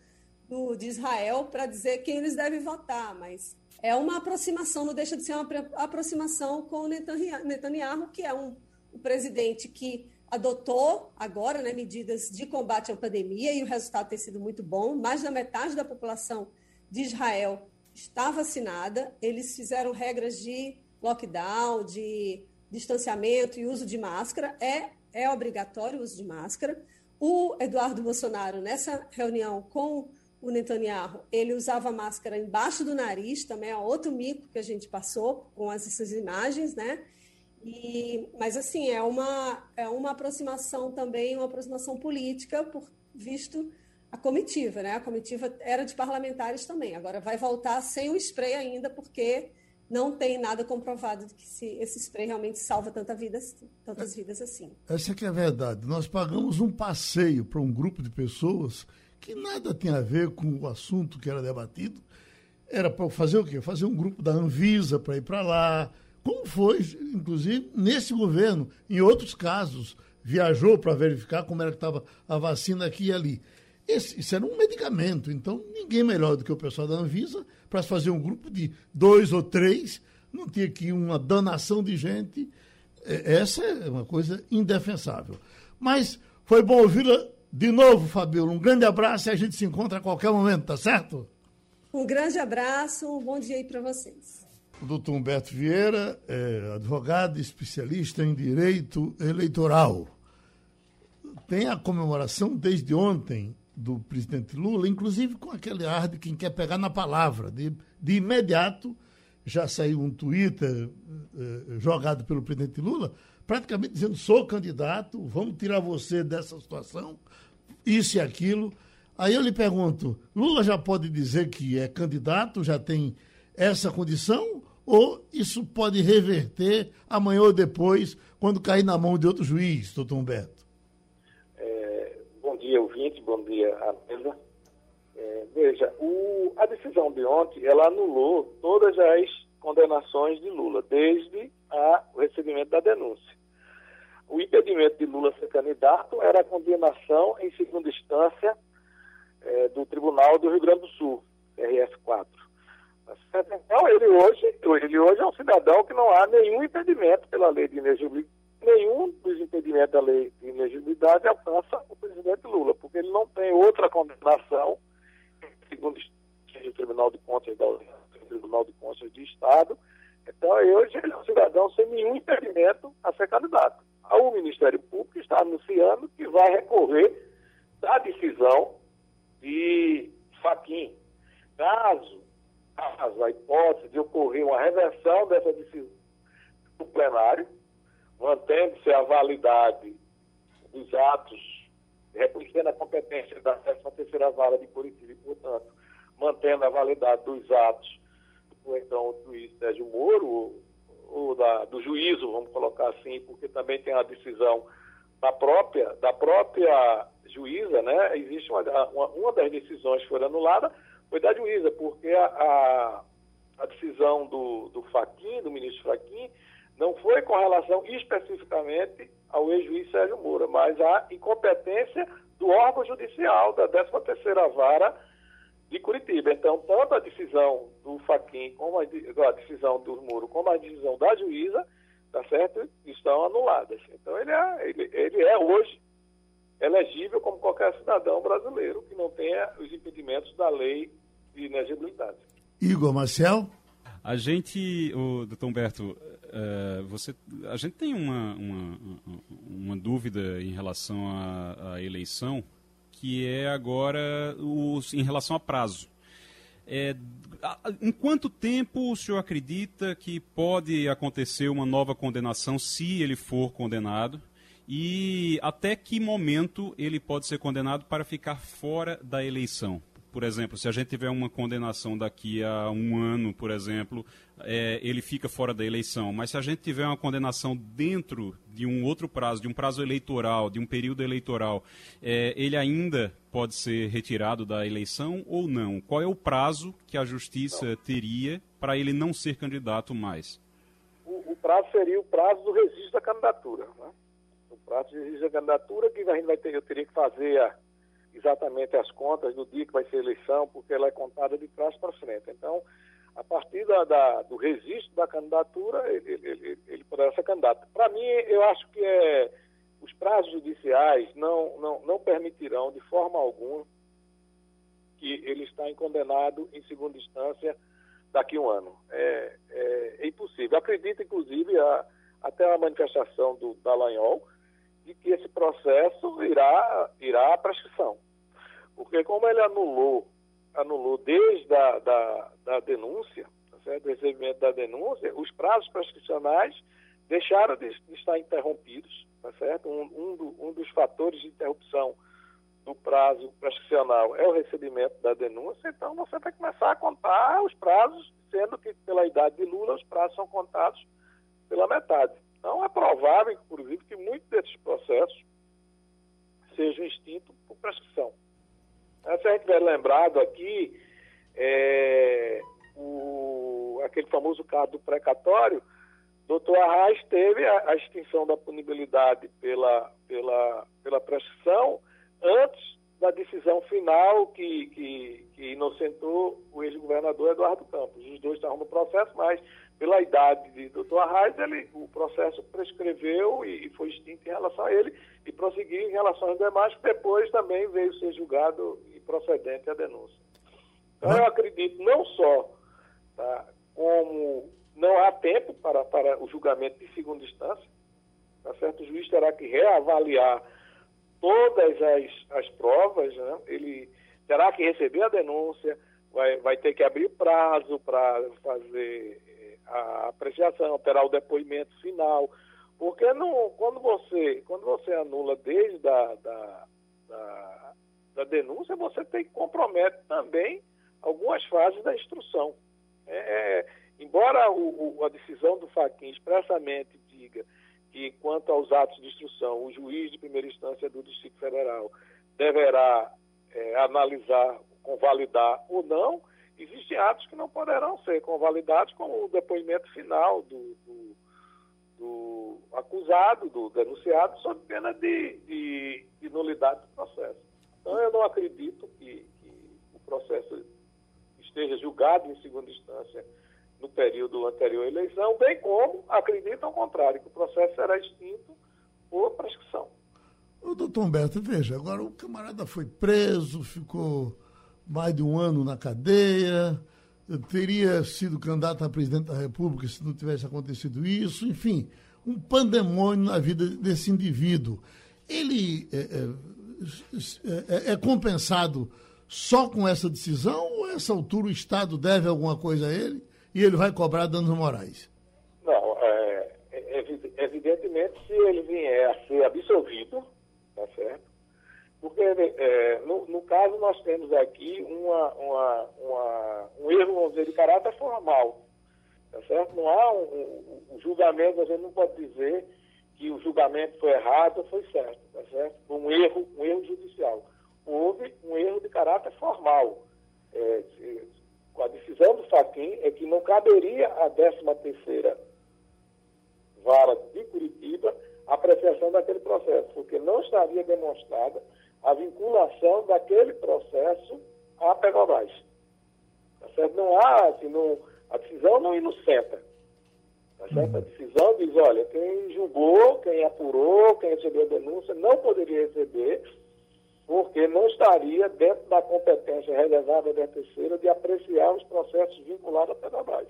Speaker 7: do de Israel para dizer quem eles devem votar, mas é uma aproximação, não deixa de ser uma aproximação com o Netanyahu, que é um, um presidente que adotou agora né, medidas de combate à pandemia e o resultado tem sido muito bom. Mais da metade da população de Israel está vacinada. Eles fizeram regras de lockdown, de distanciamento e uso de máscara. É, é obrigatório o uso de máscara. O Eduardo Bolsonaro, nessa reunião com o Netanyahu, ele usava máscara embaixo do nariz, também é outro mico que a gente passou com essas imagens, né? E, mas, assim, é uma, é uma aproximação também, uma aproximação política, por visto a comitiva, né? A comitiva era de parlamentares também. Agora vai voltar sem o spray ainda, porque não tem nada comprovado de que se esse spray realmente salva tanta vida, tantas vidas assim.
Speaker 2: Essa que é a verdade. Nós pagamos um passeio para um grupo de pessoas que nada tem a ver com o assunto que era debatido. Era para fazer o quê? Fazer um grupo da Anvisa para ir para lá, como foi, inclusive, nesse governo, em outros casos, viajou para verificar como era que estava a vacina aqui e ali. Esse, isso era um medicamento, então ninguém melhor do que o pessoal da Anvisa para fazer um grupo de dois ou três, não tinha aqui uma danação de gente. É, essa é uma coisa indefensável. Mas foi bom ouvi-la de novo, Fabiola. Um grande abraço e a gente se encontra a qualquer momento, tá certo?
Speaker 7: Um grande abraço, um bom dia aí para vocês.
Speaker 2: O doutor Humberto Vieira é advogado especialista em direito eleitoral. Tem a comemoração desde ontem do presidente Lula, inclusive com aquele ar de quem quer pegar na palavra. De, de imediato já saiu um Twitter eh, jogado pelo presidente Lula, praticamente dizendo: sou candidato, vamos tirar você dessa situação, isso e aquilo. Aí eu lhe pergunto: Lula já pode dizer que é candidato, já tem essa condição? Ou isso pode reverter amanhã ou depois, quando cair na mão de outro juiz, doutor Humberto?
Speaker 6: Dia, ouvinte, bom dia, a mesa. É, veja, o, a decisão de ontem, ela anulou todas as condenações de Lula, desde a, o recebimento da denúncia. O impedimento de Lula ser candidato era a condenação em segunda instância é, do Tribunal do Rio Grande do Sul, RF4. Então, ele hoje, ele hoje é um cidadão que não há nenhum impedimento pela lei de inegibilidade, nenhum dos impedimentos da lei de inegibilidade alcança o presidente Lula, porque ele não tem outra condenação, segundo o Tribunal de Contas da Tribunal de Contas de Estado. Então, hoje ele é um cidadão sem nenhum impedimento a ser candidato. O Ministério Público está anunciando que vai recorrer da decisão de Faquim. Caso, caso a hipótese de ocorrer uma reversão dessa decisão do plenário, mantendo-se a validade dos atos, reconhecendo a competência da 13ª Vara de Curitiba e, portanto, mantendo a validade dos atos do então do juiz Sérgio Moro, ou, ou da, do juízo, vamos colocar assim, porque também tem a decisão da própria, da própria juíza, né? Existe uma, uma, uma das decisões que foi anulada, foi da juíza, porque a, a, a decisão do, do Faquim, do ministro Faquim, não foi com relação especificamente ao ex-juiz Sérgio Moura, mas à incompetência do órgão judicial da 13ª Vara de Curitiba. Então, tanto a decisão do Faquim, como a, decisão do Muro, como a decisão da juíza, tá certo? Estão anuladas. Então, ele é, ele, ele é hoje elegível como qualquer cidadão brasileiro que não tenha os impedimentos da lei de inegibilidade.
Speaker 2: Igor Marcel?
Speaker 4: A gente, o doutor Humberto, uh, você, a gente tem uma, uma, uma dúvida em relação à, à eleição, que é agora os, em relação a prazo. É, em quanto tempo o senhor acredita que pode acontecer uma nova condenação, se ele for condenado? E até que momento ele pode ser condenado para ficar fora da eleição? Por exemplo, se a gente tiver uma condenação daqui a um ano, por exemplo, é, ele fica fora da eleição. Mas se a gente tiver uma condenação dentro de um outro prazo, de um prazo eleitoral, de um período eleitoral, é, ele ainda pode ser retirado da eleição ou não? Qual é o prazo que a justiça teria para ele não ser candidato mais?
Speaker 6: O, o, prazo seria o prazo do registro da candidatura. Né? O prazo do registro da candidatura que a gente vai ter, eu teria que fazer a exatamente as contas do dia que vai ser a eleição, porque ela é contada de trás para frente. Então, a partir da, da, do registro da candidatura, ele, ele, ele poderá ser candidato. Para mim, eu acho que é, os prazos judiciais não, não, não permitirão, de forma alguma, que ele está condenado em segunda instância daqui a um ano. É, é, é impossível. Acredito, inclusive, a, até a manifestação do Dallagnol, de que esse processo irá, irá à prescrição. Porque como ele anulou, anulou desde a da, da denúncia, tá certo? recebimento da denúncia, os prazos prescricionais deixaram de, de estar interrompidos, tá certo? Um, um, do, um dos fatores de interrupção do prazo prescricional é o recebimento da denúncia, então você que começar a contar os prazos, sendo que pela idade de Lula os prazos são contados pela metade. Então, é provável, inclusive, que muitos desses processos sejam extintos por prescrição. Se a gente tiver lembrado aqui, é, o, aquele famoso caso do precatório, doutor Arraes teve a, a, extinção da punibilidade pela, pela, pela prescrição antes da decisão final que, que, que inocentou o ex-governador Eduardo Campos. Os dois estavam no processo, mas pela idade de Dr. Arraes, ele, o processo prescreveu e, e, foi extinto em relação a ele e prosseguiu em relação aos demais, que depois também veio ser julgado e procedente a denúncia. Então, eu acredito não só tá, como não há tempo para, para o julgamento de segunda instância, tá certo? o juiz terá que reavaliar todas as, as provas, né? ele terá que receber a denúncia, vai, vai ter que abrir prazo para fazer a apreciação, terá o depoimento final. Porque não, quando, você, quando você anula desde a da, da, da denúncia, você tem que comprometer também algumas fases da instrução. É, é, embora o, o, a decisão do Faquin expressamente diga que, quanto aos atos de instrução, o juiz de primeira instância do Distrito Federal deverá é, analisar, convalidar ou não, existem atos que não poderão ser convalidados, como o depoimento final do, do, do acusado, do denunciado, sob pena de, de, de, nulidade do processo. Então, eu não acredito que, que o processo esteja julgado em segunda instância no período anterior à eleição, bem como acredito ao contrário, que o processo será extinto por prescrição.
Speaker 2: O doutor Humberto, veja, agora o camarada foi preso, ficou mais de um ano na cadeia, teria sido candidato a presidente da República se não tivesse acontecido isso, enfim, um pandemônio na vida desse indivíduo. Ele é, é, é, é compensado só com essa decisão ou a essa altura o Estado deve alguma coisa a ele e ele vai cobrar danos morais?
Speaker 6: Não, é, evidentemente se ele vier a ser absolvido, tá certo? Porque é, no, no, caso nós temos aqui uma, uma, uma, um erro, vamos dizer, de caráter formal. Tá certo? Não há um, um, um, julgamento, a gente não pode dizer que o julgamento foi errado ou foi certo, tá certo? Um erro, um erro judicial. Houve um erro de caráter formal. É, com a decisão do Faquim é que não caberia a 13 terceira vara de Curitiba a apreciação daquele processo, porque não estaria demonstrada a vinculação daquele processo à Petrobras. Tá certo? Não há, assim, não, a decisão não inocenta. Tá certo? A uhum. decisão diz, olha, quem julgou, quem apurou, quem recebeu a denúncia, não poderia receber, porque não estaria dentro da competência reservada da terceira de apreciar os processos vinculados à Petrobras.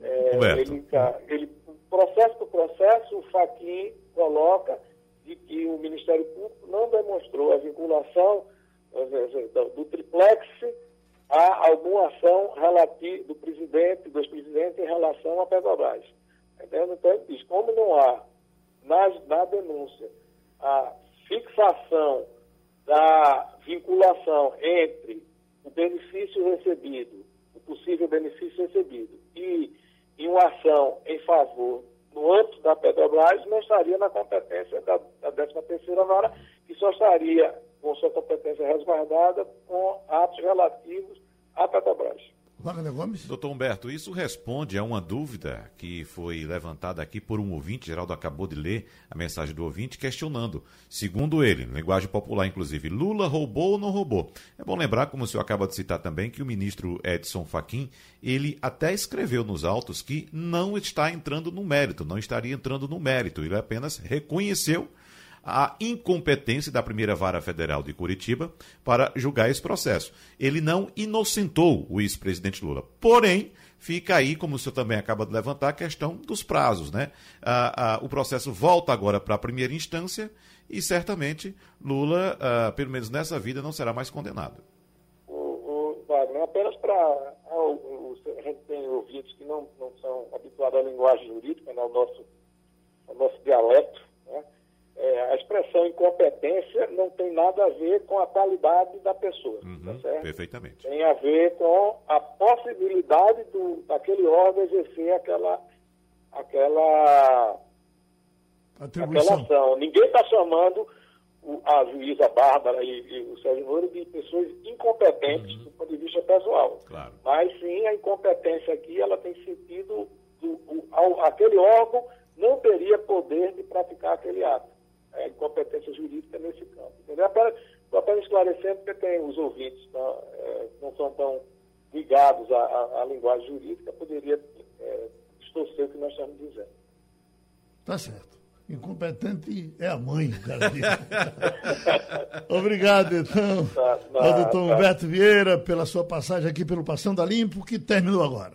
Speaker 6: É, ele, ele, processo por processo, o Faquin coloca de que o Ministério Público não demonstrou a vinculação do triplex a alguma ação relativa do presidente, dos presidentes em relação à Petrobras. Entendeu? Então ele diz, como não há na, na denúncia a fixação da vinculação entre o benefício recebido, o possível benefício recebido e, e uma ação em favor no âmbito da Petrobras, não estaria na competência da, da 13ª vara, que só estaria com sua competência resguardada com atos relativos à Petrobras.
Speaker 3: Wagner Gomes. Doutor Humberto, isso responde a uma dúvida que foi levantada aqui por um ouvinte, Geraldo acabou de ler a mensagem do ouvinte, questionando, segundo ele, linguagem popular inclusive, Lula roubou ou não roubou? É bom lembrar, como o senhor acaba de citar também, que o ministro Edson Fachin, ele até escreveu nos autos que não está entrando no mérito, não estaria entrando no mérito, ele apenas reconheceu a incompetência da primeira vara federal de Curitiba para julgar esse processo. Ele não inocentou o ex-presidente Lula. Porém, fica aí, como o senhor também acaba de levantar, a questão dos prazos. Né? Ah, ah, o processo volta agora para a primeira instância e certamente Lula, ah, pelo menos nessa vida, não será mais condenado.
Speaker 6: O, Wagner, apenas para. A gente tem ouvidos que não, não são habituados à linguagem jurídica, né, ao, nosso, ao nosso dialeto é, a expressão incompetência não tem nada a ver com a qualidade da pessoa,
Speaker 3: uhum, tá certo? Perfeitamente.
Speaker 6: Tem a ver com a possibilidade do, daquele órgão exercer aquela, aquela, aquela ação. Ninguém está chamando o, a juíza Bárbara e, e o Sérgio Moro de pessoas incompetentes uhum. do ponto de vista pessoal.
Speaker 3: Claro.
Speaker 6: Mas sim, a incompetência aqui ela tem sentido do, o, ao, aquele órgão não teria poder de praticar aquele ato é, competência jurídica nesse campo. Entendeu? Estou apenas esclarecendo porque tem os ouvintes não, é, não são tão ligados à, à, à linguagem jurídica, poderia é, distorcer o que nós estamos dizendo.
Speaker 2: Tá certo. Incompetente é a mãe, cara. Obrigado, então, tá, ao doutor tá. Humberto Vieira, pela sua passagem aqui pelo Passando a Limpo, que terminou agora.